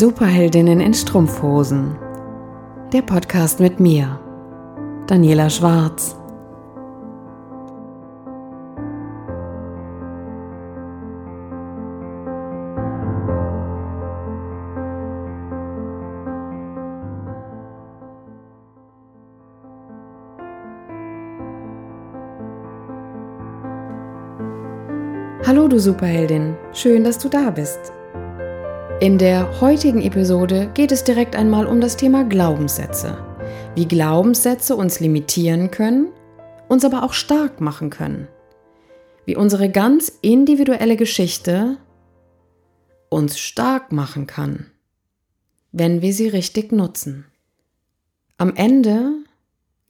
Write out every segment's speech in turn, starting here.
Superheldinnen in Strumpfhosen. Der Podcast mit mir, Daniela Schwarz. Hallo du Superheldin, schön, dass du da bist. In der heutigen Episode geht es direkt einmal um das Thema Glaubenssätze. Wie Glaubenssätze uns limitieren können, uns aber auch stark machen können. Wie unsere ganz individuelle Geschichte uns stark machen kann, wenn wir sie richtig nutzen. Am Ende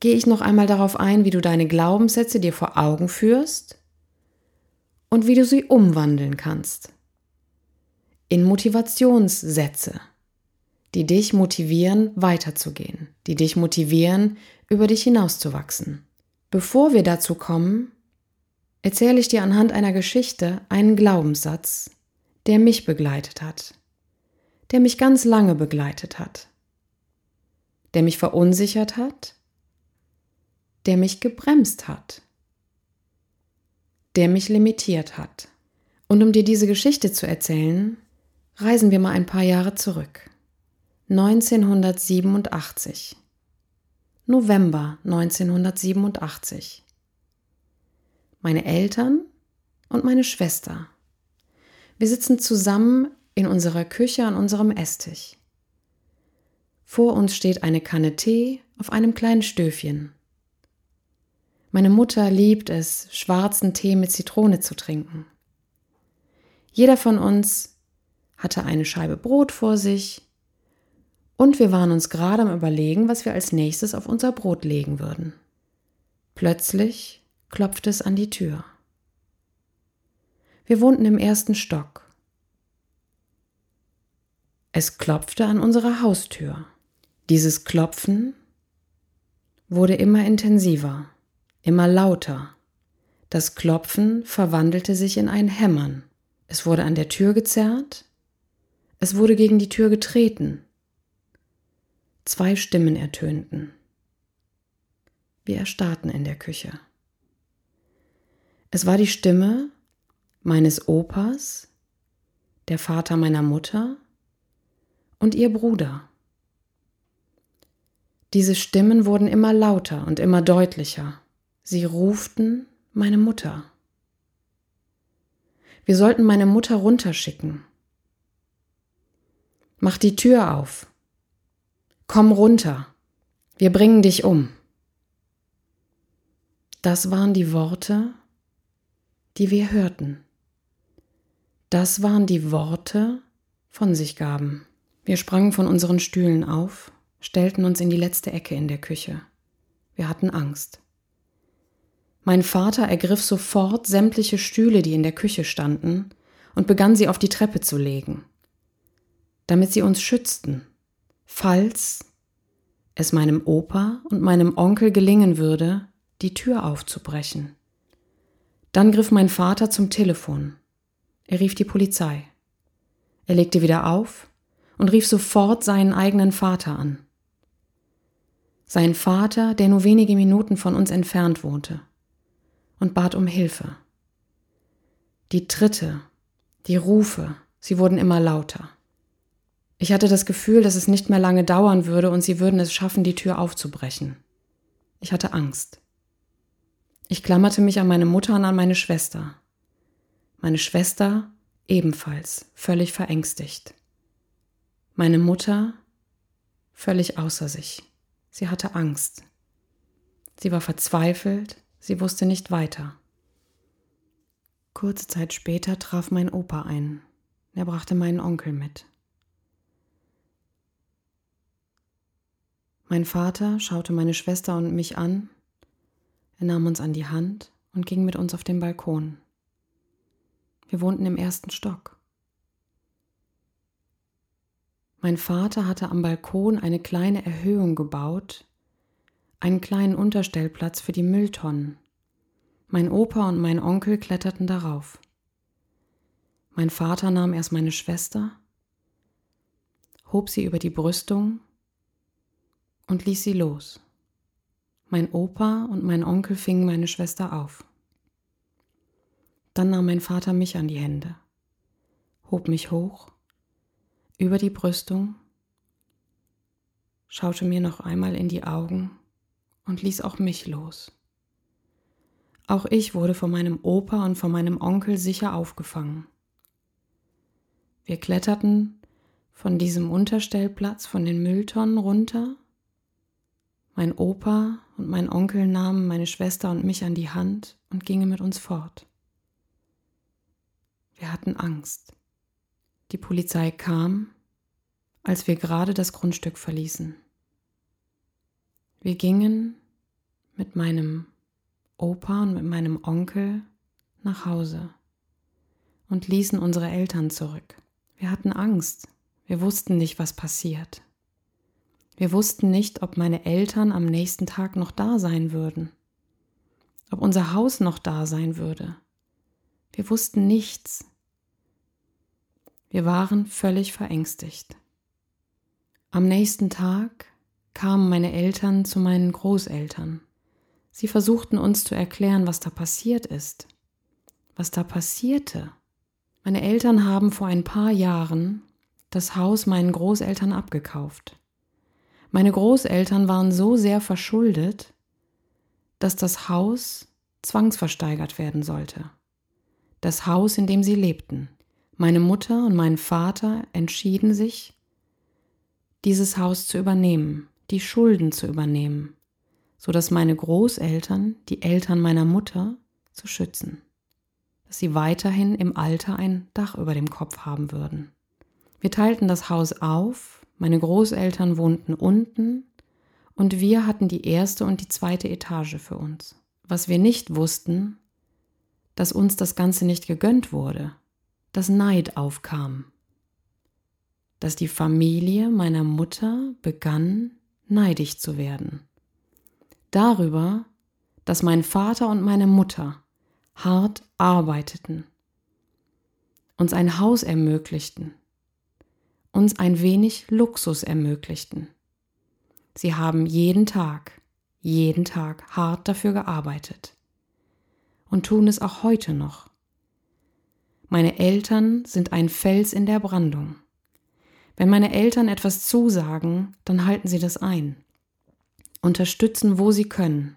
gehe ich noch einmal darauf ein, wie du deine Glaubenssätze dir vor Augen führst und wie du sie umwandeln kannst. In Motivationssätze, die dich motivieren, weiterzugehen, die dich motivieren, über dich hinauszuwachsen. Bevor wir dazu kommen, erzähle ich dir anhand einer Geschichte einen Glaubenssatz, der mich begleitet hat, der mich ganz lange begleitet hat, der mich verunsichert hat, der mich gebremst hat der mich limitiert hat. Und um dir diese Geschichte zu erzählen, reisen wir mal ein paar Jahre zurück. 1987. November 1987. Meine Eltern und meine Schwester. Wir sitzen zusammen in unserer Küche an unserem Esstisch. Vor uns steht eine Kanne Tee auf einem kleinen Stöfchen. Meine Mutter liebt es, schwarzen Tee mit Zitrone zu trinken. Jeder von uns hatte eine Scheibe Brot vor sich und wir waren uns gerade am Überlegen, was wir als nächstes auf unser Brot legen würden. Plötzlich klopfte es an die Tür. Wir wohnten im ersten Stock. Es klopfte an unserer Haustür. Dieses Klopfen wurde immer intensiver immer lauter. Das Klopfen verwandelte sich in ein Hämmern. Es wurde an der Tür gezerrt. Es wurde gegen die Tür getreten. Zwei Stimmen ertönten. Wir erstarrten in der Küche. Es war die Stimme meines Opas, der Vater meiner Mutter und ihr Bruder. Diese Stimmen wurden immer lauter und immer deutlicher. Sie ruften meine Mutter. Wir sollten meine Mutter runterschicken. Mach die Tür auf. Komm runter. Wir bringen dich um. Das waren die Worte, die wir hörten. Das waren die Worte von sich gaben. Wir sprangen von unseren Stühlen auf, stellten uns in die letzte Ecke in der Küche. Wir hatten Angst. Mein Vater ergriff sofort sämtliche Stühle, die in der Küche standen, und begann sie auf die Treppe zu legen, damit sie uns schützten, falls es meinem Opa und meinem Onkel gelingen würde, die Tür aufzubrechen. Dann griff mein Vater zum Telefon. Er rief die Polizei. Er legte wieder auf und rief sofort seinen eigenen Vater an. Sein Vater, der nur wenige Minuten von uns entfernt wohnte und bat um Hilfe. Die Tritte, die Rufe, sie wurden immer lauter. Ich hatte das Gefühl, dass es nicht mehr lange dauern würde und sie würden es schaffen, die Tür aufzubrechen. Ich hatte Angst. Ich klammerte mich an meine Mutter und an meine Schwester. Meine Schwester ebenfalls völlig verängstigt. Meine Mutter völlig außer sich. Sie hatte Angst. Sie war verzweifelt Sie wusste nicht weiter. Kurze Zeit später traf mein Opa ein. Er brachte meinen Onkel mit. Mein Vater schaute meine Schwester und mich an, er nahm uns an die Hand und ging mit uns auf den Balkon. Wir wohnten im ersten Stock. Mein Vater hatte am Balkon eine kleine Erhöhung gebaut, einen kleinen Unterstellplatz für die Mülltonnen. Mein Opa und mein Onkel kletterten darauf. Mein Vater nahm erst meine Schwester, hob sie über die Brüstung und ließ sie los. Mein Opa und mein Onkel fingen meine Schwester auf. Dann nahm mein Vater mich an die Hände, hob mich hoch über die Brüstung, schaute mir noch einmal in die Augen und ließ auch mich los. Auch ich wurde von meinem Opa und von meinem Onkel sicher aufgefangen. Wir kletterten von diesem Unterstellplatz von den Mülltonnen runter. Mein Opa und mein Onkel nahmen meine Schwester und mich an die Hand und gingen mit uns fort. Wir hatten Angst. Die Polizei kam, als wir gerade das Grundstück verließen. Wir gingen mit meinem Opa und mit meinem Onkel nach Hause und ließen unsere Eltern zurück. Wir hatten Angst. Wir wussten nicht, was passiert. Wir wussten nicht, ob meine Eltern am nächsten Tag noch da sein würden, ob unser Haus noch da sein würde. Wir wussten nichts. Wir waren völlig verängstigt. Am nächsten Tag kamen meine Eltern zu meinen Großeltern. Sie versuchten uns zu erklären, was da passiert ist, was da passierte. Meine Eltern haben vor ein paar Jahren das Haus meinen Großeltern abgekauft. Meine Großeltern waren so sehr verschuldet, dass das Haus zwangsversteigert werden sollte. Das Haus, in dem sie lebten. Meine Mutter und mein Vater entschieden sich, dieses Haus zu übernehmen, die Schulden zu übernehmen, so dass meine Großeltern, die Eltern meiner Mutter, zu schützen, dass sie weiterhin im Alter ein Dach über dem Kopf haben würden. Wir teilten das Haus auf, meine Großeltern wohnten unten und wir hatten die erste und die zweite Etage für uns. Was wir nicht wussten, dass uns das Ganze nicht gegönnt wurde, dass Neid aufkam, dass die Familie meiner Mutter begann, neidisch zu werden. Darüber, dass mein Vater und meine Mutter hart arbeiteten, uns ein Haus ermöglichten, uns ein wenig Luxus ermöglichten. Sie haben jeden Tag, jeden Tag hart dafür gearbeitet und tun es auch heute noch. Meine Eltern sind ein Fels in der Brandung. Wenn meine Eltern etwas zusagen, dann halten sie das ein, unterstützen, wo sie können.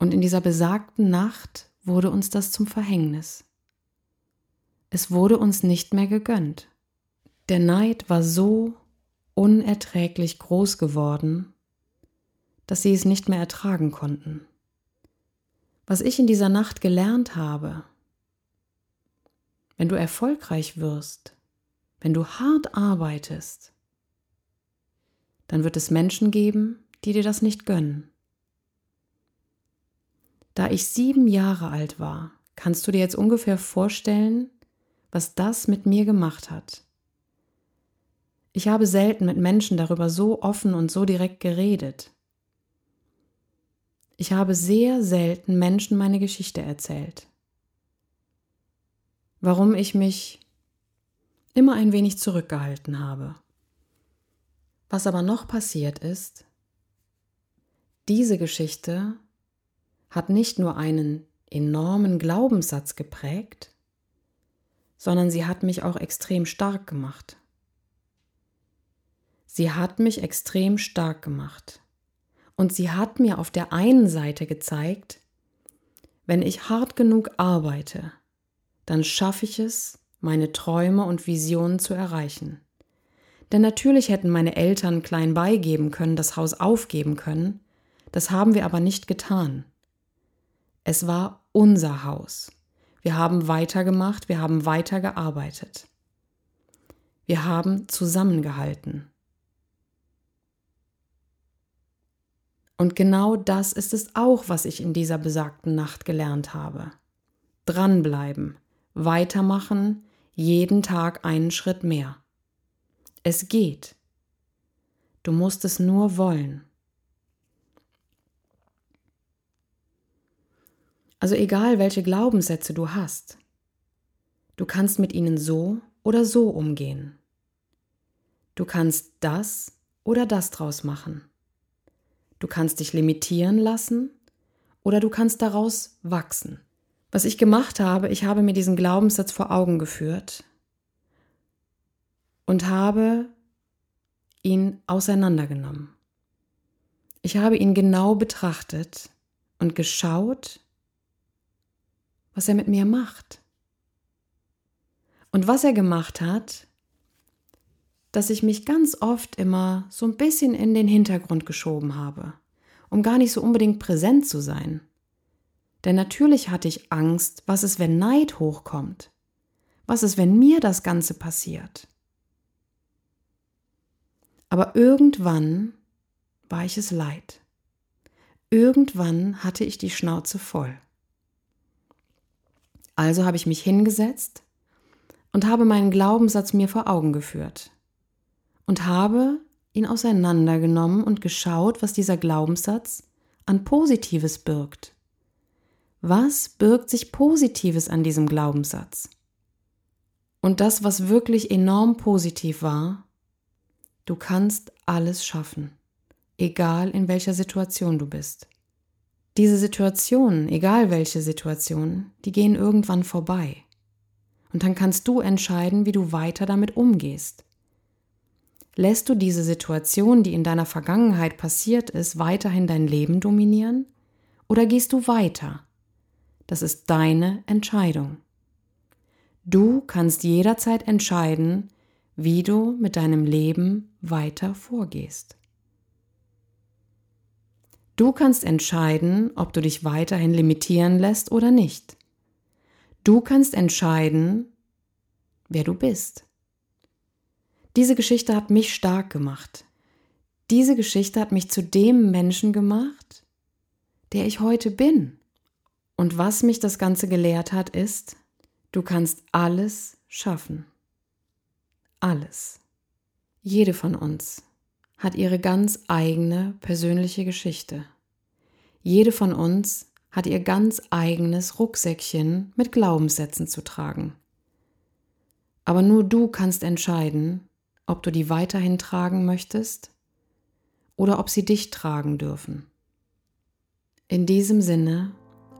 Und in dieser besagten Nacht wurde uns das zum Verhängnis. Es wurde uns nicht mehr gegönnt. Der Neid war so unerträglich groß geworden, dass sie es nicht mehr ertragen konnten. Was ich in dieser Nacht gelernt habe, wenn du erfolgreich wirst, wenn du hart arbeitest, dann wird es Menschen geben, die dir das nicht gönnen. Da ich sieben Jahre alt war, kannst du dir jetzt ungefähr vorstellen, was das mit mir gemacht hat. Ich habe selten mit Menschen darüber so offen und so direkt geredet. Ich habe sehr selten Menschen meine Geschichte erzählt. Warum ich mich immer ein wenig zurückgehalten habe. Was aber noch passiert ist, diese Geschichte hat nicht nur einen enormen Glaubenssatz geprägt, sondern sie hat mich auch extrem stark gemacht. Sie hat mich extrem stark gemacht. Und sie hat mir auf der einen Seite gezeigt, wenn ich hart genug arbeite, dann schaffe ich es, meine Träume und Visionen zu erreichen. Denn natürlich hätten meine Eltern klein beigeben können, das Haus aufgeben können, das haben wir aber nicht getan. Es war unser Haus. Wir haben weitergemacht, wir haben weitergearbeitet. Wir haben zusammengehalten. Und genau das ist es auch, was ich in dieser besagten Nacht gelernt habe. Dranbleiben, weitermachen, jeden Tag einen Schritt mehr. Es geht. Du musst es nur wollen. Also egal, welche Glaubenssätze du hast, du kannst mit ihnen so oder so umgehen. Du kannst das oder das draus machen. Du kannst dich limitieren lassen oder du kannst daraus wachsen. Was ich gemacht habe, ich habe mir diesen Glaubenssatz vor Augen geführt und habe ihn auseinandergenommen. Ich habe ihn genau betrachtet und geschaut, was er mit mir macht. Und was er gemacht hat, dass ich mich ganz oft immer so ein bisschen in den Hintergrund geschoben habe, um gar nicht so unbedingt präsent zu sein. Denn natürlich hatte ich Angst, was ist, wenn Neid hochkommt? Was ist, wenn mir das Ganze passiert? Aber irgendwann war ich es leid. Irgendwann hatte ich die Schnauze voll. Also habe ich mich hingesetzt und habe meinen Glaubenssatz mir vor Augen geführt und habe ihn auseinandergenommen und geschaut, was dieser Glaubenssatz an Positives birgt. Was birgt sich Positives an diesem Glaubenssatz? Und das, was wirklich enorm positiv war, du kannst alles schaffen, egal in welcher Situation du bist. Diese Situationen, egal welche Situationen, die gehen irgendwann vorbei. Und dann kannst du entscheiden, wie du weiter damit umgehst. Lässt du diese Situation, die in deiner Vergangenheit passiert ist, weiterhin dein Leben dominieren? Oder gehst du weiter? Das ist deine Entscheidung. Du kannst jederzeit entscheiden, wie du mit deinem Leben weiter vorgehst. Du kannst entscheiden, ob du dich weiterhin limitieren lässt oder nicht. Du kannst entscheiden, wer du bist. Diese Geschichte hat mich stark gemacht. Diese Geschichte hat mich zu dem Menschen gemacht, der ich heute bin. Und was mich das Ganze gelehrt hat, ist, du kannst alles schaffen. Alles. Jede von uns hat ihre ganz eigene persönliche Geschichte. Jede von uns hat ihr ganz eigenes Rucksäckchen mit Glaubenssätzen zu tragen. Aber nur du kannst entscheiden, ob du die weiterhin tragen möchtest oder ob sie dich tragen dürfen. In diesem Sinne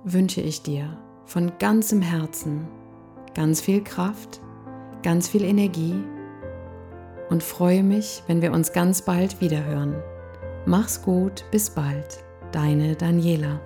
wünsche ich dir von ganzem Herzen ganz viel Kraft, ganz viel Energie und freue mich, wenn wir uns ganz bald wiederhören. Mach's gut, bis bald, deine Daniela.